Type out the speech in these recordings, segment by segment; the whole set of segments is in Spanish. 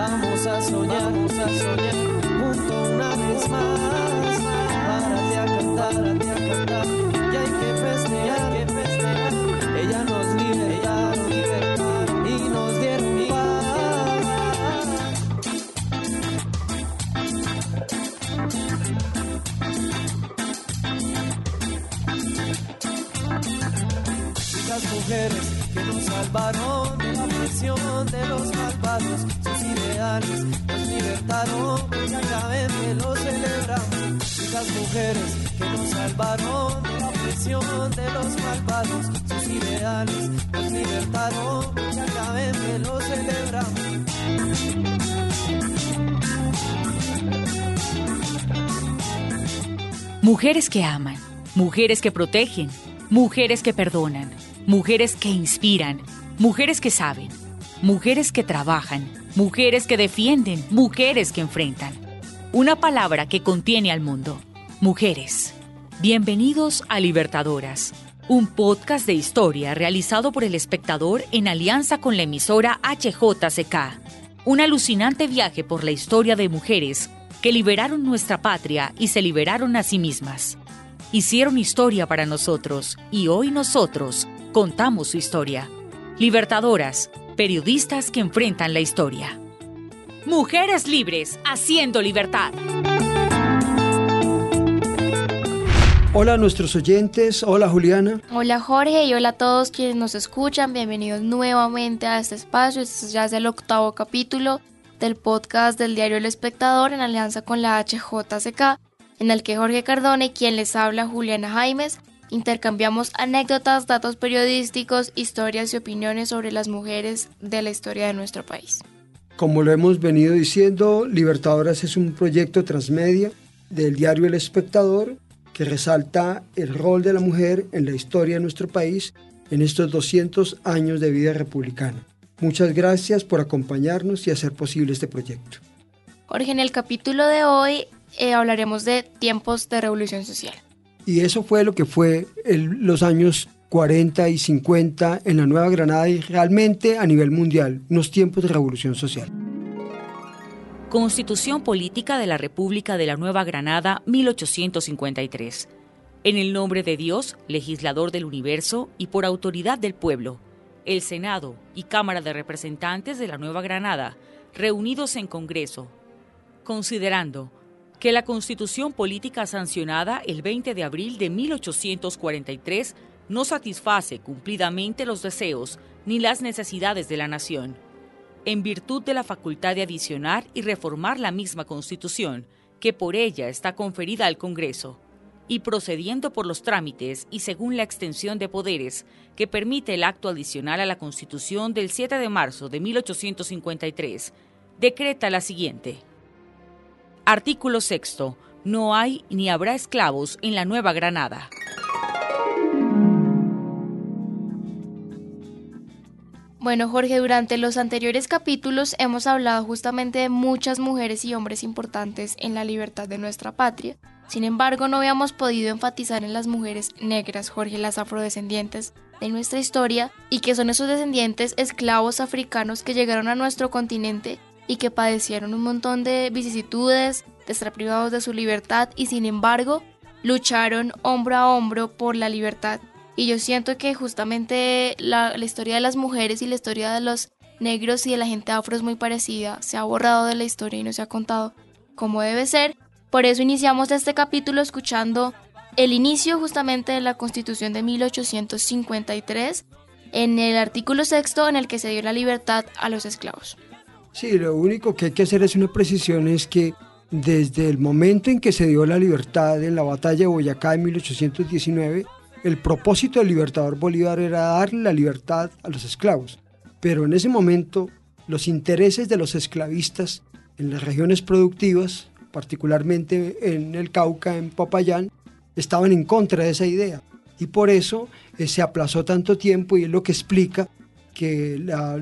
Vamos a soñar, vamos a soñar juntos una vez más. Párate a cantar, párate a cantar. Y hay que festejar, hay que festejar. Ella nos nos libertó y nos dieron. Las mujeres que nos salvaron de la presión de los malvados, sus ideales nos libertaron, diariamente lo celebramos. Y las mujeres que nos salvaron de la presión de los malvados, sus ideales nos libertaron, diariamente lo celebramos. Mujeres que aman, mujeres que protegen, mujeres que perdonan, mujeres que inspiran, mujeres que saben, mujeres que trabajan, mujeres que defienden, mujeres que enfrentan. Una palabra que contiene al mundo. Mujeres. Bienvenidos a Libertadoras, un podcast de historia realizado por el espectador en alianza con la emisora HJCK. Un alucinante viaje por la historia de mujeres que liberaron nuestra patria y se liberaron a sí mismas. Hicieron historia para nosotros y hoy nosotros contamos su historia. Libertadoras, periodistas que enfrentan la historia. Mujeres libres, haciendo libertad. Hola a nuestros oyentes, hola Juliana. Hola Jorge y hola a todos quienes nos escuchan. Bienvenidos nuevamente a este espacio. Este ya es el octavo capítulo del podcast del diario El Espectador en alianza con la HJCK, en el que Jorge Cardone, quien les habla Juliana Jaimes, intercambiamos anécdotas, datos periodísticos, historias y opiniones sobre las mujeres de la historia de nuestro país. Como lo hemos venido diciendo, Libertadoras es un proyecto transmedia del diario El Espectador que resalta el rol de la mujer en la historia de nuestro país en estos 200 años de vida republicana. Muchas gracias por acompañarnos y hacer posible este proyecto. Jorge, en el capítulo de hoy eh, hablaremos de tiempos de revolución social. Y eso fue lo que fue el- los años 40 y 50 en la Nueva Granada y realmente a nivel mundial, unos tiempos de revolución social. Constitución Política de la República de la Nueva Granada, 1853. En el nombre de Dios, legislador del universo y por autoridad del pueblo, el Senado y Cámara de Representantes de la Nueva Granada, reunidos en Congreso, considerando que la Constitución Política sancionada el 20 de abril de 1843 no satisface cumplidamente los deseos ni las necesidades de la nación en virtud de la facultad de adicionar y reformar la misma Constitución, que por ella está conferida al Congreso, y procediendo por los trámites y según la extensión de poderes que permite el acto adicional a la Constitución del 7 de marzo de 1853, decreta la siguiente. Artículo sexto. No hay ni habrá esclavos en la Nueva Granada. Bueno, Jorge, durante los anteriores capítulos hemos hablado justamente de muchas mujeres y hombres importantes en la libertad de nuestra patria. Sin embargo, no habíamos podido enfatizar en las mujeres negras, Jorge, las afrodescendientes de nuestra historia, y que son esos descendientes esclavos africanos que llegaron a nuestro continente y que padecieron un montón de vicisitudes, de estar privados de su libertad y sin embargo lucharon hombro a hombro por la libertad. Y yo siento que justamente la, historia de las mujeres y la historia de los negros y de la gente afro es muy parecida. Se ha borrado de la historia y no se ha contado como debe ser. Por eso iniciamos este capítulo escuchando el inicio justamente de la Constitución de 1853 en el artículo sexto en el que se dio la libertad a los esclavos. Sí, lo único que hay que hacer es una precisión, es que desde el momento en que se dio la libertad en la batalla de Boyacá en 1819, el propósito del libertador Bolívar era darle la libertad a los esclavos. Pero en ese momento, los intereses de los esclavistas en las regiones productivas, particularmente en el Cauca, en Popayán, estaban en contra de esa idea. Y por eso eh, se aplazó tanto tiempo y es lo que explica que la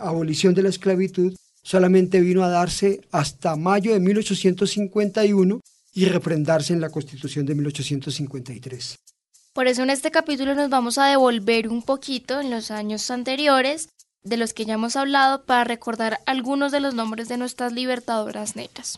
abolición de la esclavitud solamente vino a darse hasta mayo de 1851 y refrendarse en la Constitución de 1853. Por eso en este capítulo nos vamos a devolver un poquito en los años anteriores de los que ya hemos hablado para recordar algunos de los nombres de nuestras libertadoras negras.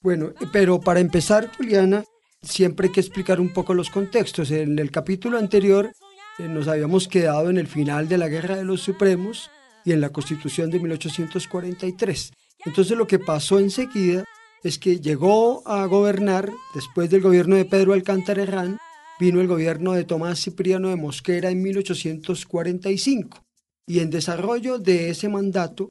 Bueno, pero para empezar, Juliana, siempre hay que explicar un poco los contextos. En el capítulo anterior eh, nos habíamos quedado en el final de la Guerra de los Supremos, y en la Constitución de 1843. Entonces lo que pasó enseguida es que llegó a gobernar, después del gobierno de Pedro Alcántara Herrán, vino el gobierno de Tomás Cipriano de Mosquera en 1845. Y en desarrollo de ese mandato,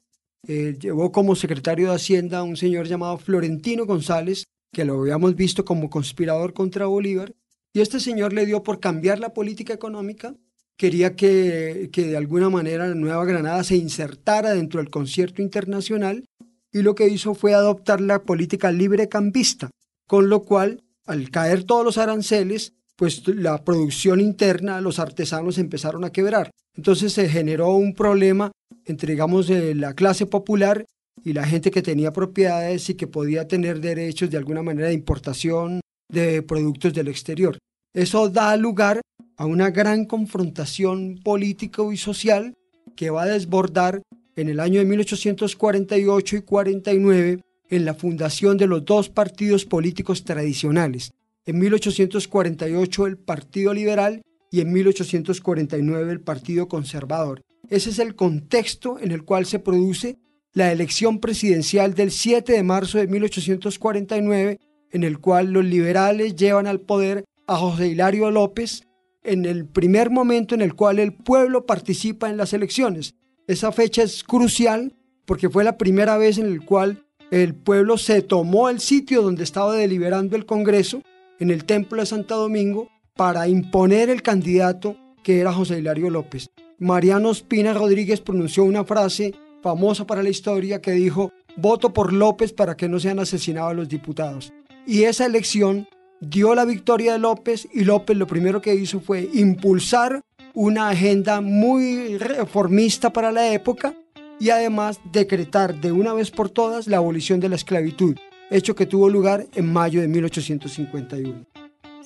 eh, llevó como secretario de Hacienda a un señor llamado Florentino González, que lo habíamos visto como conspirador contra Bolívar, y este señor le dio por cambiar la política económica quería que, de alguna manera la Nueva Granada se insertara dentro del concierto internacional y lo que hizo fue adoptar la política libre cambista, con lo cual, al caer todos los aranceles, pues la producción interna, los artesanos empezaron a quebrar. Entonces se generó un problema entre, eh, la clase popular y la gente que tenía propiedades y que podía tener derechos de alguna manera de importación de productos del exterior. Eso da lugar a una gran confrontación política y social que va a desbordar en el año de 1848 y 49 en la fundación de los dos partidos políticos tradicionales. En 1848 el Partido Liberal y en 1849 el Partido Conservador. Ese es el contexto en el cual se produce la elección presidencial del 7 de marzo de 1849, en el cual los liberales llevan al poder a José Hilario López en el primer momento en el cual el pueblo participa en las elecciones. Esa fecha es crucial porque fue la primera vez en el cual el pueblo se tomó el sitio donde estaba deliberando el Congreso, en el Templo de Santo Domingo, para imponer el candidato que era José Hilario López. Mariano Espina Rodríguez pronunció una frase famosa para la historia que dijo, voto por López para que no sean asesinados los diputados. Y esa elección dio la victoria de López y López lo primero que hizo fue impulsar una agenda muy reformista para la época y además decretar de una vez por todas la abolición de la esclavitud, hecho que tuvo lugar en mayo de 1851.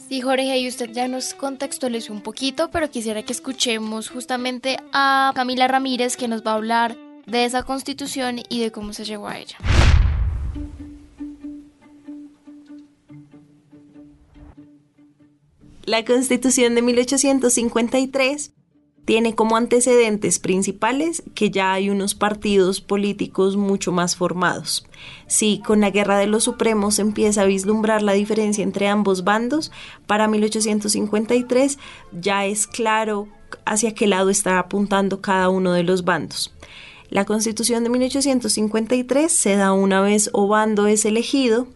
Sí, Jorge, y usted ya nos contextualizó un poquito, pero quisiera que escuchemos justamente a Camila Ramírez que nos va a hablar de esa constitución y de cómo se llegó a ella. La Constitución de 1853 tiene como antecedentes principales que ya hay unos partidos políticos mucho más formados. Si con la Guerra de los Supremos empieza a vislumbrar la diferencia entre ambos bandos, para 1853 ya es claro hacia qué lado está apuntando cada uno de los bandos. La Constitución de 1853 se da una vez o bando es elegido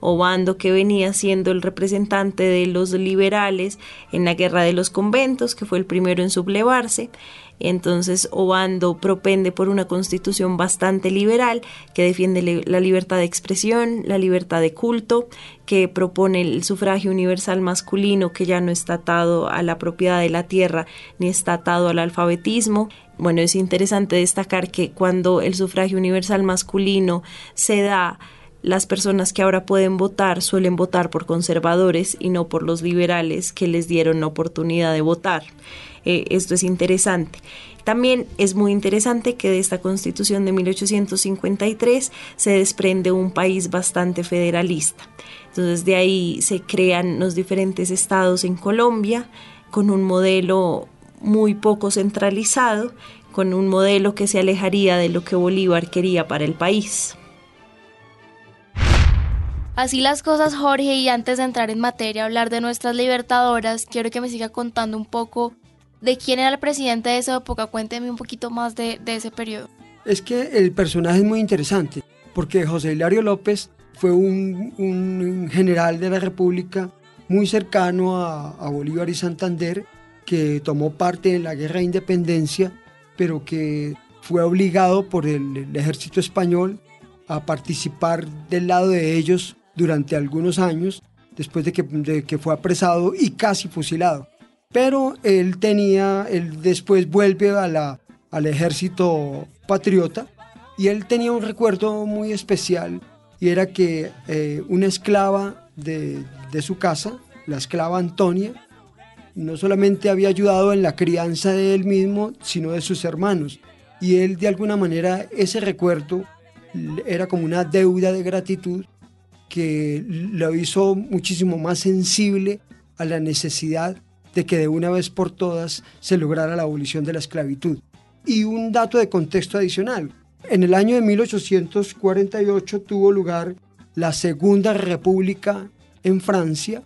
Obando, que venía siendo el representante de los liberales en la guerra de los conventos, que fue el primero en sublevarse. Entonces Obando propende por una constitución bastante liberal que defiende la libertad de expresión, la libertad de culto, que propone el sufragio universal masculino que ya no está atado a la propiedad de la tierra ni está atado al alfabetismo. Bueno, es interesante destacar que cuando el sufragio universal masculino se da las personas que ahora pueden votar suelen votar por conservadores y no por los liberales que les dieron la oportunidad de votar. Eh, esto es interesante. También es muy interesante que de esta constitución de 1853 se desprende un país bastante federalista. Entonces de ahí se crean los diferentes estados en Colombia con un modelo muy poco centralizado, con un modelo que se alejaría de lo que Bolívar quería para el país. Así las cosas, Jorge, y antes de entrar en materia, hablar de nuestras libertadoras, quiero que me siga contando un poco de quién era el presidente de esa época. Cuénteme un poquito más de, ese periodo. Es que el personaje es muy interesante, porque José Hilario López fue un, general de la República muy cercano a, Bolívar y Santander, que tomó parte en la guerra de independencia, pero que fue obligado por el, ejército español a participar del lado de ellos durante algunos años, después de que, de que fue apresado y casi fusilado. Pero él tenía, él después vuelve a la, al ejército patriota y él tenía un recuerdo muy especial y era que eh, una esclava de, de su casa, la esclava Antonia, no solamente había ayudado en la crianza de él mismo, sino de sus hermanos. Y él de alguna manera ese recuerdo era como una deuda de gratitud que lo hizo muchísimo más sensible a la necesidad de que de una vez por todas se lograra la abolición de la esclavitud. Y un dato de contexto adicional. En el año de 1848 tuvo lugar la Segunda República en Francia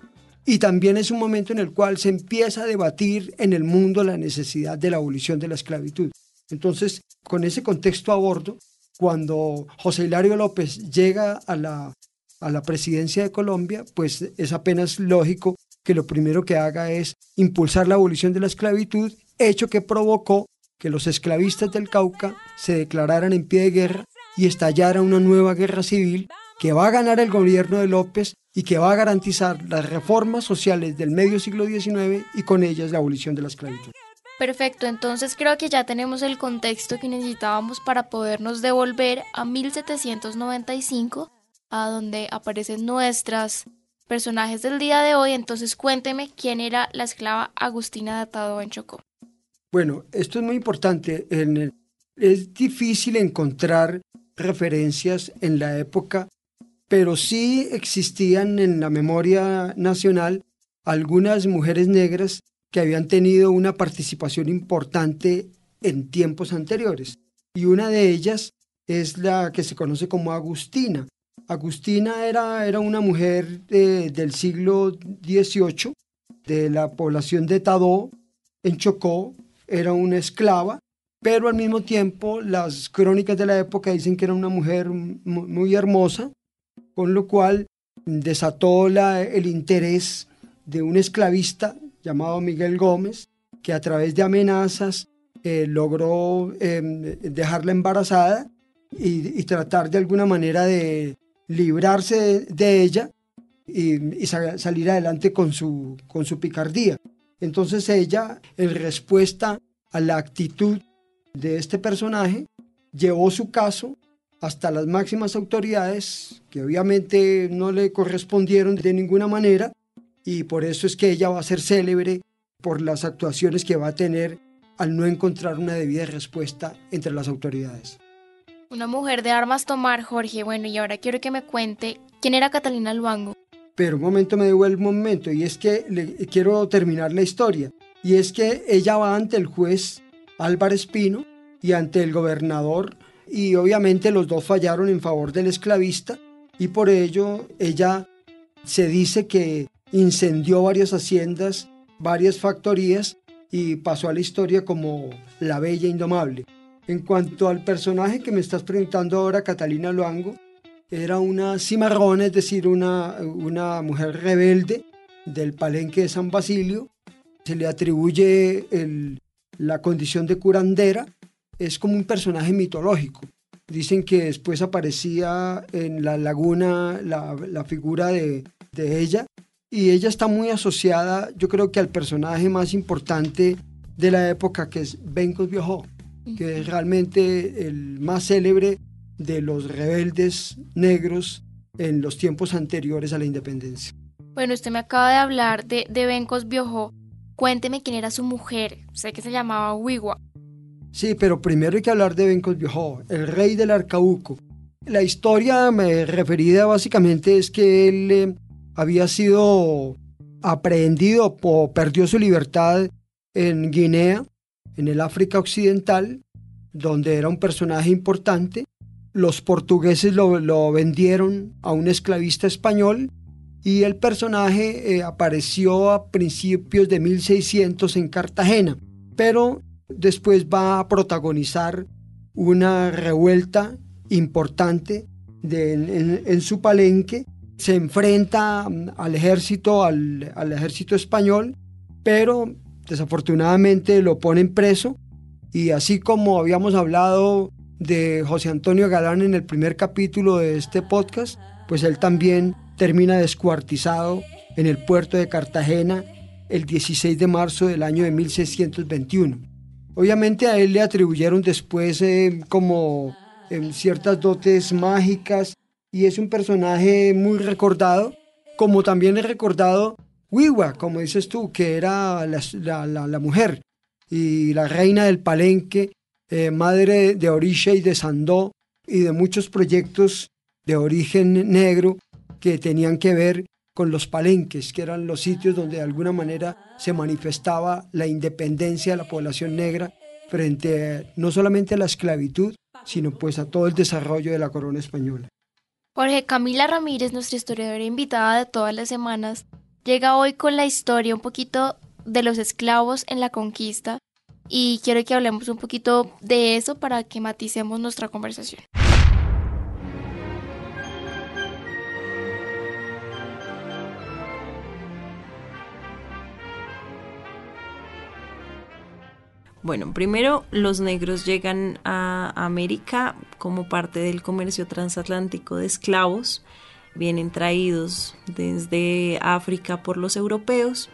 y también es un momento en el cual se empieza a debatir en el mundo la necesidad de la abolición de la esclavitud. Entonces, con ese contexto a bordo, cuando José Hilario López llega a la, a la presidencia de Colombia, pues es apenas lógico que lo primero que haga es impulsar la abolición de la esclavitud, hecho que provocó que los esclavistas del Cauca se declararan en pie de guerra y estallara una nueva guerra civil que va a ganar el gobierno de López y que va a garantizar las reformas sociales del medio siglo XIX y con ellas la abolición de la esclavitud. Perfecto, entonces creo que ya tenemos el contexto que necesitábamos para podernos devolver a 1795, a donde aparecen nuestras personajes del día de hoy. Entonces cuénteme quién era la esclava Agustina de Atado en Chocó. Bueno, esto es muy importante. es difícil encontrar referencias en la época, pero sí existían en la memoria nacional algunas mujeres negras que habían tenido una participación importante en tiempos anteriores. Y una de ellas es la que se conoce como Agustina. Agustina era, era una mujer del siglo XVIII, de la población de Tadó, en Chocó, era una esclava, pero al mismo tiempo las crónicas de la época dicen que era una mujer muy hermosa, con lo cual desató el interés de un esclavista llamado Miguel Gómez, que a través de amenazas eh, logró em, dejarla embarazada y, tratar de alguna manera de librarse de, ella y, salir adelante con su, con su picardía. Entonces ella, en respuesta a la actitud de este personaje, llevó su caso hasta las máximas autoridades, que obviamente no le correspondieron de ninguna manera, y por eso es que ella va a ser célebre por las actuaciones que va a tener al no encontrar una debida respuesta entre las autoridades. Una mujer de armas tomar, Jorge. Bueno, y ahora quiero que me cuente quién era Catalina Luango. Pero un momento me devuelve un momento, y es que le, quiero terminar la historia. Y es que ella va ante el juez Álvaro Espino y ante el gobernador, y obviamente los dos fallaron en favor del esclavista, y por ello ella se dice que incendió varias haciendas, varias factorías y pasó a la historia como la Bella Indomable. En cuanto al personaje que me estás preguntando ahora, Catalina Luango, era una cimarrona, es decir, una, una mujer rebelde del palenque de San Basilio. Se le atribuye la condición de curandera. Es como un personaje mitológico. Dicen que después aparecía en la laguna la, figura de, ella y ella está muy asociada, yo creo que al personaje más importante de la época, que es Viajó, que es realmente el más célebre de los rebeldes negros en los tiempos anteriores a la independencia. Bueno, usted me acaba de hablar de, de Bencos Biojó. Cuénteme quién era su mujer. Sé que se llamaba Wiwa. Sí, pero primero hay que hablar de Bencos Biojó, el rey del Arcauco. La historia me referida básicamente es que él eh, había sido aprehendido o perdió su libertad en Guinea, en el África Occidental, donde era un personaje importante. Los portugueses lo, vendieron a un esclavista español y el personaje eh, apareció a principios de 1600 en Cartagena, pero después va a protagonizar una revuelta importante en, su palenque, se enfrenta mm, al ejército, al, al ejército español, pero desafortunadamente lo ponen preso y así como habíamos hablado de José Antonio Galán en el primer capítulo de este podcast, pues él también termina descuartizado en el puerto de Cartagena el 16 de marzo del año de 1621. Obviamente a él le atribuyeron después eh, como em, ciertas dotes mágicas y es un personaje muy recordado, como también he recordado Wiwa, como dices tú, que era la, mujer y la reina del palenque, eh, madre de Orisha y de Sandó y de muchos proyectos de origen negro que tenían que ver con los palenques, que eran los sitios donde de alguna manera se manifestaba la independencia de la población negra frente no solamente a la esclavitud, sino pues a todo el desarrollo de la corona española. Jorge Camila Ramírez, nuestra historiadora invitada de todas las semanas, llega hoy con la historia un poquito de los esclavos en la conquista y quiero que hablemos un poquito de eso para que maticemos nuestra conversación. Bueno, primero los negros llegan a América como parte del comercio transatlántico de esclavos, vienen traídos desde África por los europeos.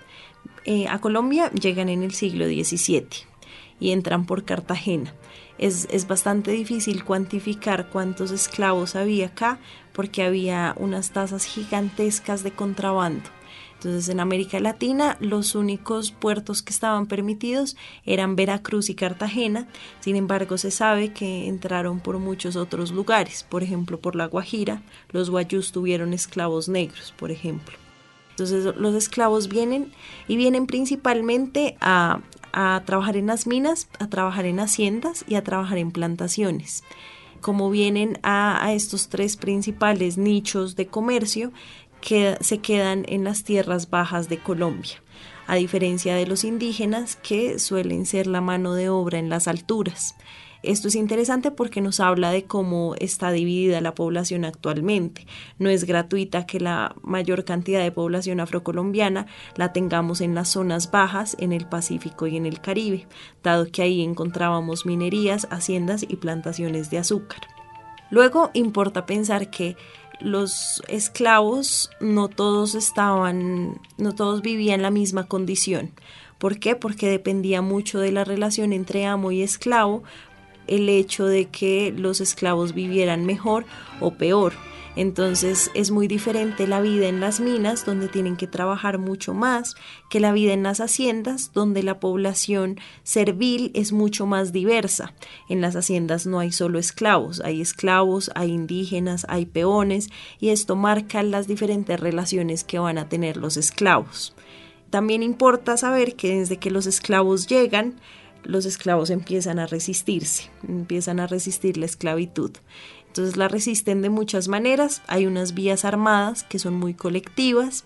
Eh, a Colombia llegan en el siglo XVII y entran por Cartagena. Es, es, bastante difícil cuantificar cuántos esclavos había acá porque había unas tasas gigantescas de contrabando. Entonces en América Latina los únicos puertos que estaban permitidos eran Veracruz y Cartagena, sin embargo se sabe que entraron por muchos otros lugares, por ejemplo por La Guajira, los guayús tuvieron esclavos negros, por ejemplo. Entonces los esclavos vienen y vienen principalmente a, trabajar en las minas, a trabajar en haciendas y a trabajar en plantaciones. Como vienen a, estos tres principales nichos de comercio, se quedan en las tierras bajas de Colombia, a diferencia de los indígenas que suelen ser la mano de obra en las alturas. Esto es interesante porque nos habla de cómo está dividida la población actualmente. No es gratuita que la mayor cantidad de población afrocolombiana la tengamos en las zonas bajas, en el Pacífico y en el Caribe, dado que ahí encontrábamos minerías, haciendas y plantaciones de azúcar. Luego importa pensar que los esclavos no todos estaban, no todos vivían la misma condición. ¿Por qué? Porque dependía mucho de la relación entre amo y esclavo el hecho de que los esclavos vivieran mejor o peor. Entonces es muy diferente la vida en las minas, donde tienen que trabajar mucho más, que la vida en las haciendas, donde la población servil es mucho más diversa. En las haciendas no hay solo esclavos, hay esclavos, hay indígenas, hay peones, y esto marca las diferentes relaciones que van a tener los esclavos. También importa saber que desde que los esclavos llegan, los esclavos empiezan a resistirse, empiezan a resistir la esclavitud. Entonces la resisten de muchas maneras. Hay unas vías armadas que son muy colectivas,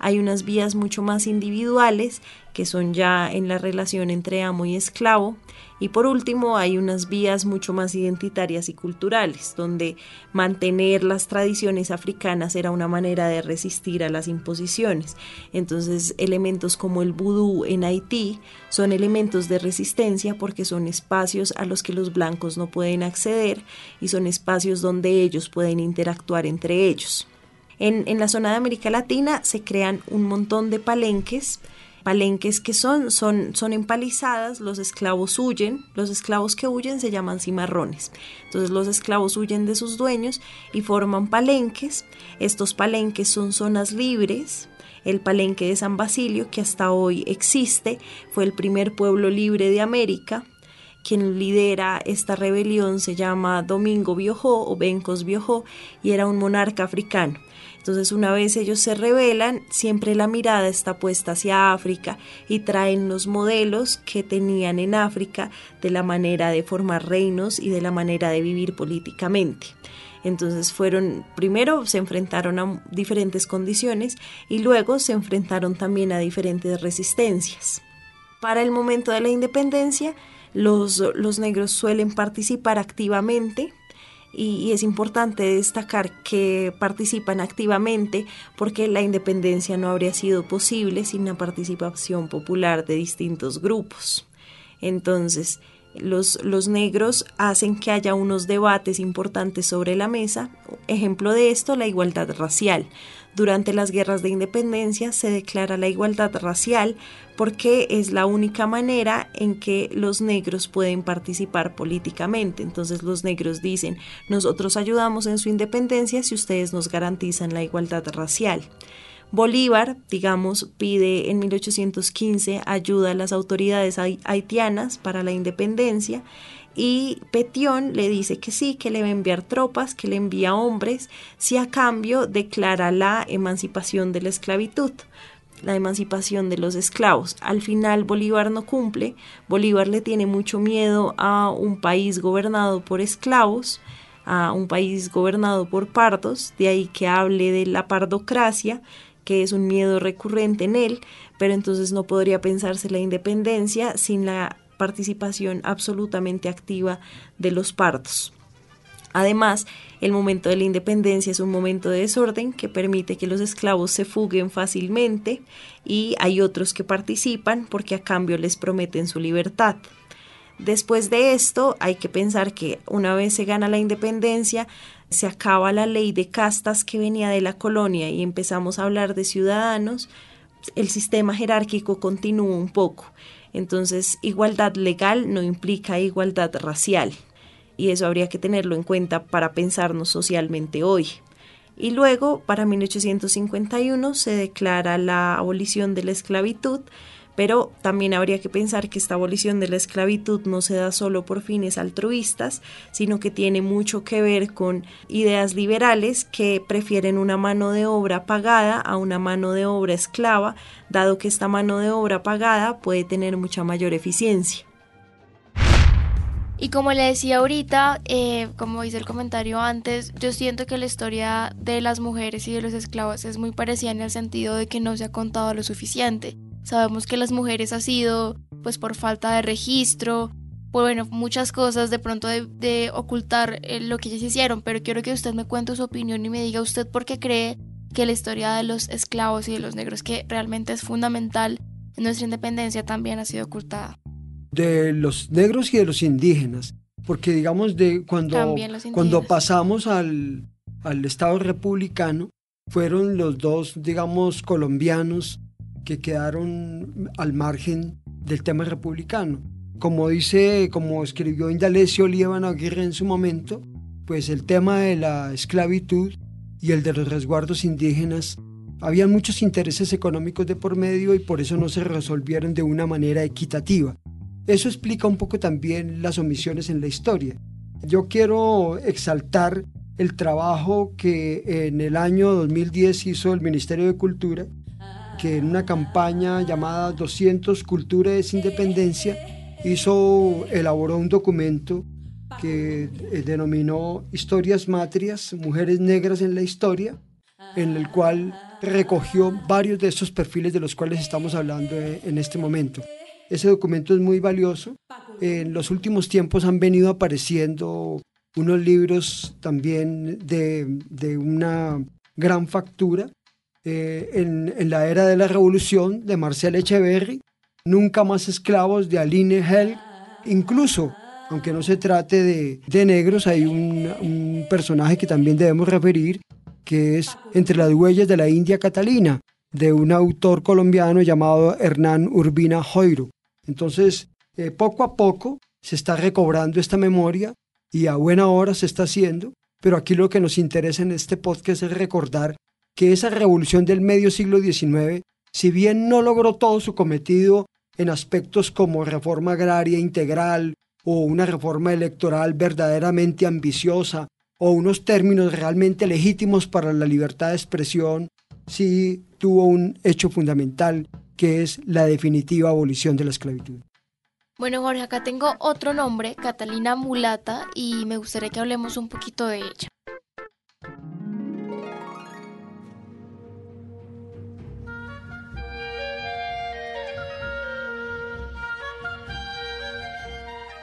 hay unas vías mucho más individuales que son ya en la relación entre amo y esclavo. Y por último, hay unas vías mucho más identitarias y culturales, donde mantener las tradiciones africanas era una manera de resistir a las imposiciones. Entonces, elementos como el vudú en Haití son elementos de resistencia porque son espacios a los que los blancos no pueden acceder y son espacios donde ellos pueden interactuar entre ellos. En, en la zona de América Latina se crean un montón de palenques palenques que son, son, son empalizadas, los esclavos huyen, los esclavos que huyen se llaman cimarrones. Entonces los esclavos huyen de sus dueños y forman palenques. Estos palenques son zonas libres. El palenque de San Basilio, que hasta hoy existe, fue el primer pueblo libre de América. Quien lidera esta rebelión se llama Domingo Biojó o Bencos Biojó y era un monarca africano. Entonces una vez ellos se rebelan, siempre la mirada está puesta hacia África y traen los modelos que tenían en África de la manera de formar reinos y de la manera de vivir políticamente. Entonces fueron, primero se enfrentaron a diferentes condiciones y luego se enfrentaron también a diferentes resistencias. Para el momento de la independencia, los, los negros suelen participar activamente y, es importante destacar que participan activamente porque la independencia no habría sido posible sin la participación popular de distintos grupos. Entonces, los, los, negros hacen que haya unos debates importantes sobre la mesa. Ejemplo de esto, la igualdad racial. Durante las guerras de independencia se declara la igualdad racial porque es la única manera en que los negros pueden participar políticamente. Entonces los negros dicen, nosotros ayudamos en su independencia si ustedes nos garantizan la igualdad racial. Bolívar, digamos, pide en 1815 ayuda a las autoridades haitianas para la independencia y Petión le dice que sí, que le va a enviar tropas, que le envía hombres, si a cambio declara la emancipación de la esclavitud la emancipación de los esclavos. Al final Bolívar no cumple, Bolívar le tiene mucho miedo a un país gobernado por esclavos, a un país gobernado por pardos, de ahí que hable de la pardocracia, que es un miedo recurrente en él, pero entonces no podría pensarse la independencia sin la participación absolutamente activa de los partos. Además, el momento de la independencia es un momento de desorden que permite que los esclavos se fuguen fácilmente y hay otros que participan porque a cambio les prometen su libertad. Después de esto, hay que pensar que una vez se gana la independencia, se acaba la ley de castas que venía de la colonia y empezamos a hablar de ciudadanos, el sistema jerárquico continúa un poco entonces, igualdad legal no implica igualdad racial y eso habría que tenerlo en cuenta para pensarnos socialmente hoy. Y luego, para 1851, se declara la abolición de la esclavitud, pero también habría que pensar que esta abolición de la esclavitud no se da solo por fines altruistas, sino que tiene mucho que ver con ideas liberales que prefieren una mano de obra pagada a una mano de obra esclava, dado que esta mano de obra pagada puede tener mucha mayor eficiencia. Y como le decía ahorita, eh, como hice el comentario antes, yo siento que la historia de las mujeres y de los esclavos es muy parecida en el sentido de que no se ha contado lo suficiente. Sabemos que las mujeres ha sido pues por falta de registro, por bueno, muchas cosas de pronto de, ocultar eh, lo que ellas hicieron, pero quiero que usted me cuente su opinión y me diga usted por qué cree que la historia de los esclavos y de los negros, que realmente es fundamental en nuestra independencia, también ha sido ocultada. De los negros y de los indígenas, porque digamos de cuando, cuando pasamos al, al Estado republicano, fueron los dos, digamos, colombianos que quedaron al margen del tema republicano. Como dice, como escribió Indalecio Líbano Aguirre en su momento, pues el tema de la esclavitud y el de los resguardos indígenas, había muchos intereses económicos de por medio y por eso no se resolvieron de una manera equitativa. Eso explica un poco también las omisiones en la historia. Yo quiero exaltar el trabajo que en el año 2010 hizo el Ministerio de Cultura que en una campaña llamada 200 Culturas Independencia hizo, elaboró un documento que eh, denominó Historias Matrias, Mujeres Negras en la Historia, en el cual recogió varios de esos perfiles de los cuales estamos hablando eh, en este momento. Ese documento es muy valioso. En los últimos tiempos han venido apareciendo unos libros también de, de una gran factura eh, en, la era de la revolución de Marcel Echeverry, Nunca más esclavos de Aline Hell, incluso, aunque no se trate de, negros, hay un, personaje que también debemos referir, que es Entre las huellas de la India Catalina, de un autor colombiano llamado Hernán Urbina Joiro. Entonces, eh, poco a poco se está recobrando esta memoria y a buena hora se está haciendo, pero aquí lo que nos interesa en este podcast es recordar que esa revolución del medio siglo XIX, si bien no logró todo su cometido en aspectos como reforma agraria integral o una reforma electoral verdaderamente ambiciosa o unos términos realmente legítimos para la libertad de expresión, sí tuvo un hecho fundamental que es la definitiva abolición de la esclavitud. Bueno, Jorge, acá tengo otro nombre, Catalina Mulata, y me gustaría que hablemos un poquito de ella.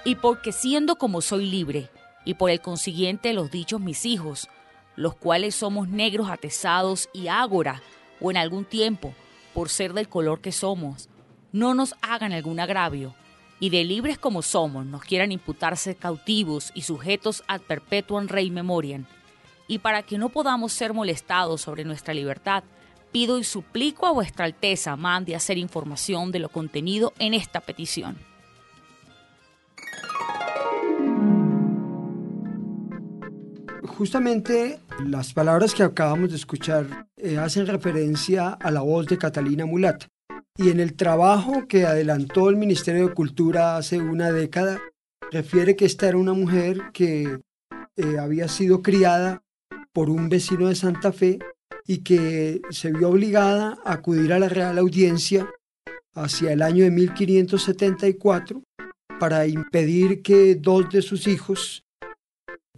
Y porque siendo como soy libre y por el consiguiente los dichos mis hijos, los cuales somos negros atesados y ágora, o en algún tiempo, por ser del color que somos, no nos hagan algún agravio, y de libres como somos nos quieran imputarse cautivos y sujetos ad perpetuam rey memoriam, y para que no podamos ser molestados sobre nuestra libertad, pido y suplico a vuestra Alteza mande hacer información de lo contenido en esta petición. Justamente las palabras que acabamos de escuchar eh, hacen referencia a la voz de Catalina Mulata. Y en el trabajo que adelantó el Ministerio de Cultura hace una década, refiere que esta era una mujer que eh, había sido criada por un vecino de Santa Fe y que se vio obligada a acudir a la Real Audiencia hacia el año de 1574 para impedir que dos de sus hijos,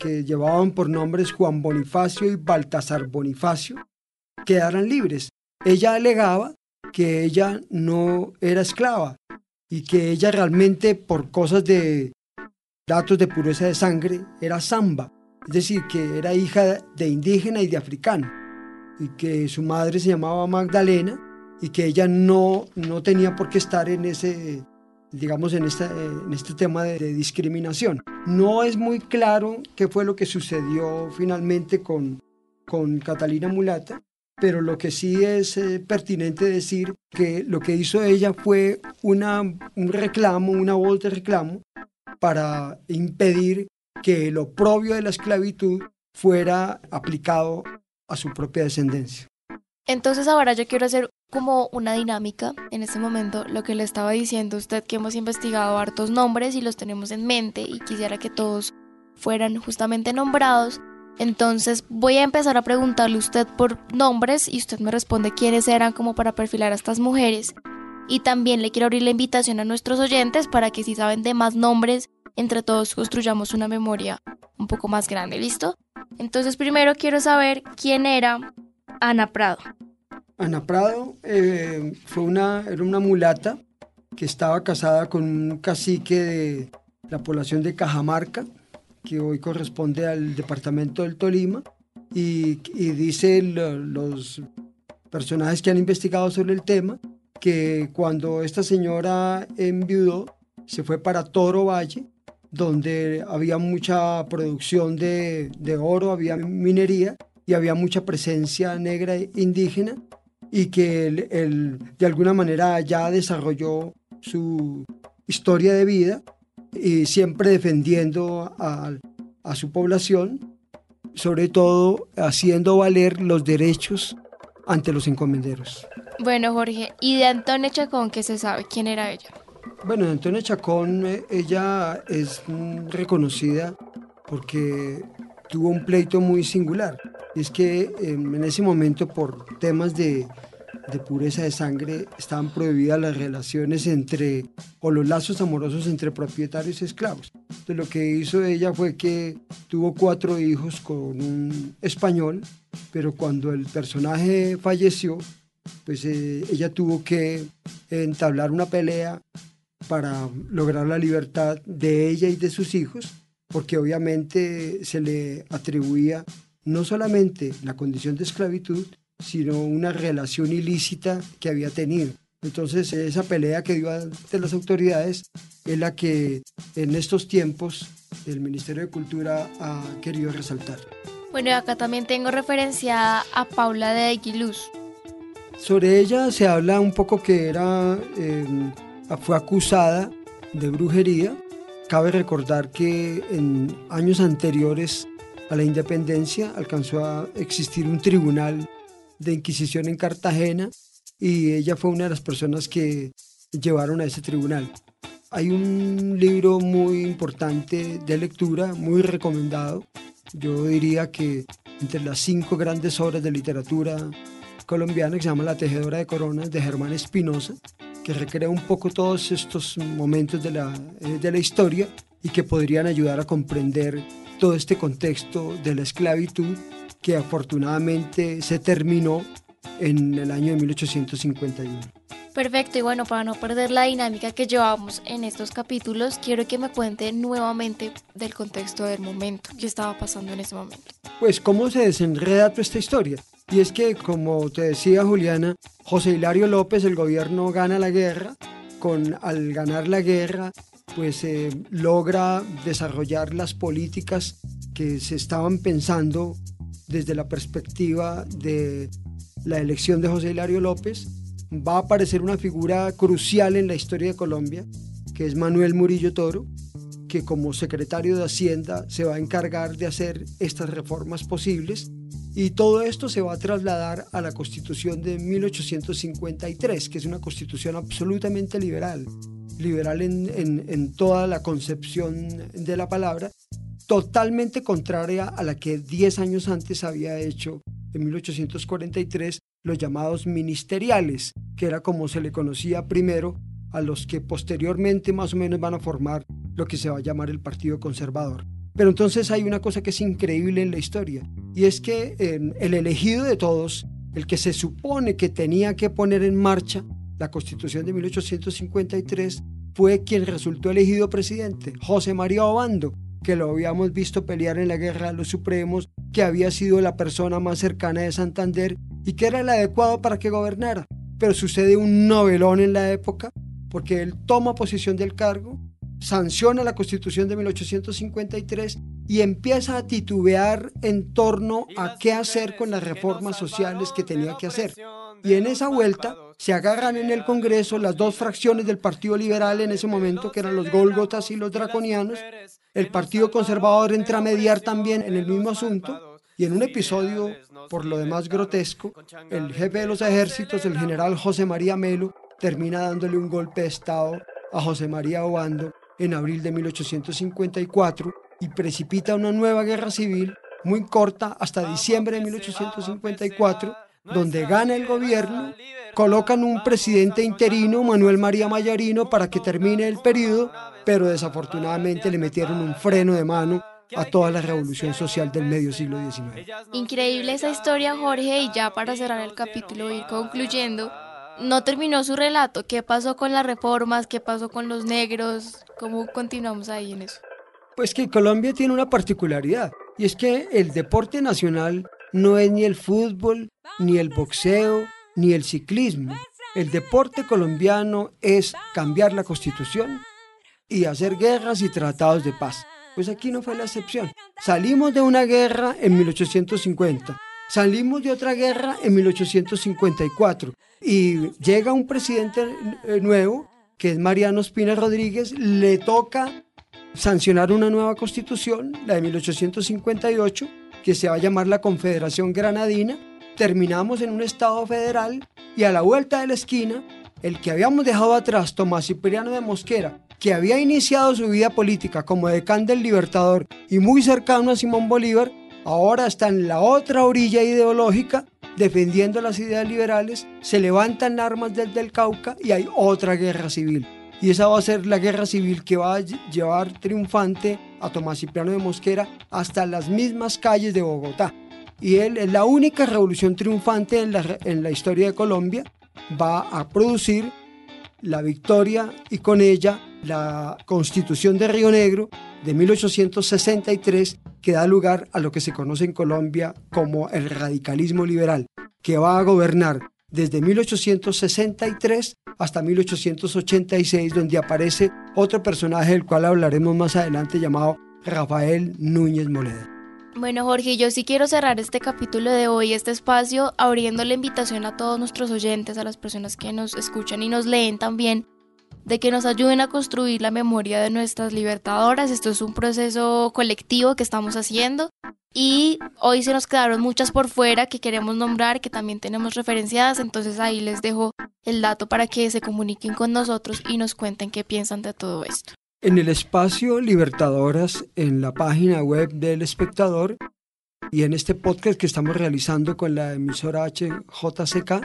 que llevaban por nombres Juan Bonifacio y Baltasar Bonifacio, quedaran libres. Ella alegaba que ella no era esclava y que ella realmente por cosas de datos de pureza de sangre era samba, es decir, que era hija de indígena y de africano y que su madre se llamaba Magdalena y que ella no, no tenía por qué estar en ese, digamos, en, esta, en este tema de, de, discriminación. No es muy claro qué fue lo que sucedió finalmente con, con Catalina Mulata, pero lo que sí es eh, pertinente decir que lo que hizo ella fue una, un reclamo, una voz de reclamo para impedir que el oprobio de la esclavitud fuera aplicado a su propia descendencia. Entonces ahora yo quiero hacer como una dinámica en este momento, lo que le estaba diciendo usted que hemos investigado hartos nombres y los tenemos en mente y quisiera que todos fueran justamente nombrados. Entonces voy a empezar a preguntarle a usted por nombres y usted me responde quiénes eran como para perfilar a estas mujeres. Y también le quiero abrir la invitación a nuestros oyentes para que si saben de más nombres, entre todos construyamos una memoria un poco más grande, ¿listo? Entonces primero quiero saber quién era Ana Prado. Ana Prado eh, fue una, era una mulata que estaba casada con un cacique de la población de Cajamarca, que hoy corresponde al departamento del Tolima, y, y dice los personajes que han investigado sobre el tema que cuando esta señora enviudó, se fue para Toro Valle, donde había mucha producción de, de oro, había minería y había mucha presencia negra e indígena y que él, de alguna manera ya desarrolló su historia de vida y siempre defendiendo a, a su población, sobre todo haciendo valer los derechos ante los encomenderos. Bueno, Jorge, ¿y de Antonio Chacón qué se sabe? ¿Quién era ella? Bueno, Antonia Chacón, ella es reconocida porque tuvo un pleito muy singular. Es que em, en ese momento, por temas de, de pureza de sangre, estaban prohibidas las relaciones entre, o los lazos amorosos entre propietarios y esclavos. Entonces, lo que hizo ella fue que tuvo cuatro hijos con un español, pero cuando el personaje falleció, pues eh, ella tuvo que entablar una pelea para lograr la libertad de ella y de sus hijos, porque obviamente se le atribuía no solamente la condición de esclavitud, sino una relación ilícita que había tenido. Entonces esa pelea que dio ante las autoridades es la que en estos tiempos el Ministerio de Cultura ha querido resaltar. Bueno, acá también tengo referencia a Paula de Aguiluz. Sobre ella se habla un poco que era... Eh, fue acusada de brujería. Cabe recordar que en años anteriores a la independencia alcanzó a existir un tribunal de Inquisición en Cartagena y ella fue una de las personas que llevaron a ese tribunal. Hay un libro muy importante de lectura, muy recomendado. Yo diría que entre las cinco grandes obras de literatura colombiana que se llama La Tejedora de Coronas de Germán Espinosa, que recrea un poco todos estos momentos de la, eh, de la historia y que podrían ayudar a comprender todo este contexto de la esclavitud que afortunadamente se terminó en el año de 1851. Perfecto, y bueno, para no perder la dinámica que llevamos en estos capítulos, quiero que me cuente nuevamente del contexto del momento, qué estaba pasando en ese momento. Pues cómo se desenreda toda esta historia. Y es que, como te decía Juliana, José Hilario López, el gobierno gana la guerra, con, al ganar la guerra, pues eh, logra desarrollar las políticas que se estaban pensando desde la perspectiva de la elección de José Hilario López va a aparecer una figura crucial en la historia de Colombia, que es Manuel Murillo Toro, que como secretario de Hacienda se va a encargar de hacer estas reformas posibles. Y todo esto se va a trasladar a la constitución de 1853, que es una constitución absolutamente liberal, liberal en, toda la concepción de la palabra, totalmente contraria a la que 10 años antes había hecho en 1843 los llamados ministeriales, que era como se le conocía primero a los que posteriormente más o menos van a formar lo que se va a llamar el Partido Conservador. Pero entonces hay una cosa que es increíble en la historia, y es que el elegido de todos, el que se supone que tenía que poner en marcha la Constitución de 1853, fue quien resultó elegido presidente, José María Obando, que lo habíamos visto pelear en la Guerra de los Supremos, que había sido la persona más cercana de Santander y que era el adecuado para que gobernara. Pero sucede un novelón en la época, porque él toma posición del cargo, sanciona la Constitución de 1853 y empieza a titubear en torno a qué hacer con las reformas sociales que tenía que hacer. Y en esa vuelta se agarran en el Congreso las dos fracciones del Partido Liberal en ese momento, que eran los Gólgotas y los Draconianos. El Partido Conservador entra a mediar también en el mismo asunto. Y en un episodio, por lo demás grotesco, el jefe de los ejércitos, el general José María Melo, termina dándole un golpe de Estado a José María Obando en abril de 1854 y precipita una nueva guerra civil muy corta hasta diciembre de 1854 donde gana el gobierno, colocan un presidente interino, Manuel María Mayarino, para que termine el periodo, pero desafortunadamente le metieron un freno de mano a toda la revolución social del medio siglo XIX. Increíble esa historia, Jorge, y ya para cerrar el capítulo y ir concluyendo, no terminó su relato. ¿Qué pasó con las reformas? ¿Qué pasó con los negros? ¿Cómo continuamos ahí en eso? Pues que Colombia tiene una particularidad, y es que el deporte nacional no es ni el fútbol, ni el boxeo, ni el ciclismo. El deporte colombiano es cambiar la constitución y hacer guerras y tratados de paz. Pues aquí no fue la excepción. Salimos de una guerra en 1850, salimos de otra guerra en 1854 y llega un presidente eh, nuevo, que es Mariano Espina Rodríguez, le toca sancionar una nueva constitución, la de 1858, que se va a llamar la Confederación Granadina, terminamos en un Estado federal y a la vuelta de la esquina, el que habíamos dejado atrás, Tomás Cipriano de Mosquera, que había iniciado su vida política como decán del Libertador y muy cercano a Simón Bolívar, ahora está en la otra orilla ideológica defendiendo las ideas liberales, se levantan armas desde el Cauca y hay otra guerra civil. Y esa va a ser la guerra civil que va a llevar triunfante a Tomás Cipriano de Mosquera hasta las mismas calles de Bogotá. Y él es la única revolución triunfante en la, en la historia de Colombia. Va a producir la victoria y con ella la constitución de Río Negro de 1863 que da lugar a lo que se conoce en Colombia como el radicalismo liberal, que va a gobernar desde 1863 hasta 1886, donde aparece otro personaje del cual hablaremos más adelante llamado Rafael Núñez Moleda. Bueno, Jorge, yo sí quiero cerrar este capítulo de hoy, este espacio, abriendo la invitación a todos nuestros oyentes, a las personas que nos escuchan y nos leen también, de que nos ayuden a construir la memoria de nuestras libertadoras. Esto es un proceso colectivo que estamos haciendo y hoy se nos quedaron muchas por fuera que queremos nombrar, que también tenemos referenciadas, entonces ahí les dejo el dato para que se comuniquen con nosotros y nos cuenten qué piensan de todo esto. En el espacio Libertadoras, en la página web del espectador y en este podcast que estamos realizando con la emisora HJCK,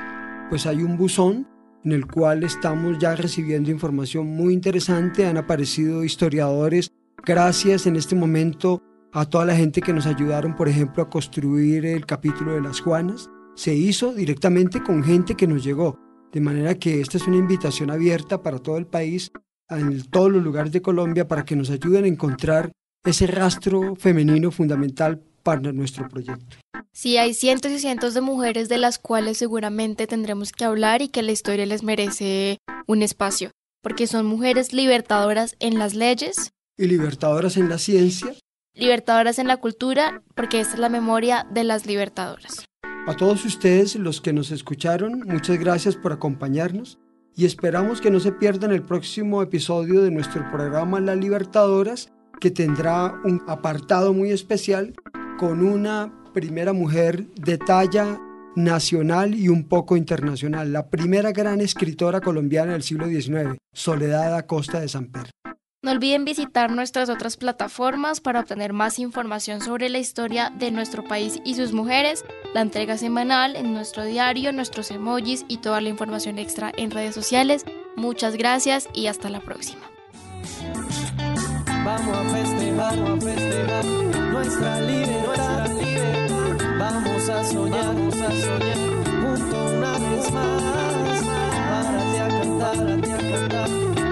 pues hay un buzón en el cual estamos ya recibiendo información muy interesante. Han aparecido historiadores. Gracias en este momento a toda la gente que nos ayudaron, por ejemplo, a construir el capítulo de las Juanas. Se hizo directamente con gente que nos llegó. De manera que esta es una invitación abierta para todo el país, en todos los lugares de Colombia, para que nos ayuden a encontrar ese rastro femenino fundamental para nuestro proyecto. Sí, hay cientos y cientos de mujeres de las cuales seguramente tendremos que hablar y que la historia les merece un espacio, porque son mujeres libertadoras en las leyes. Y libertadoras en la ciencia. Libertadoras en la cultura, porque esta es la memoria de las libertadoras. A todos ustedes, los que nos escucharon, muchas gracias por acompañarnos y esperamos que no se pierdan el próximo episodio de nuestro programa Las Libertadoras, que tendrá un apartado muy especial con una primera mujer de talla nacional y un poco internacional, la primera gran escritora colombiana del siglo XIX, Soledad Acosta de Samper. No olviden visitar nuestras otras plataformas para obtener más información sobre la historia de nuestro país y sus mujeres, la entrega semanal en nuestro diario, nuestros emojis y toda la información extra en redes sociales. Muchas gracias y hasta la próxima. Vamos a festejar, vamos a festejar nuestra libertad. Vamos a soñar, vamos a soñar junto una vez más. Párate a cantar, a cantar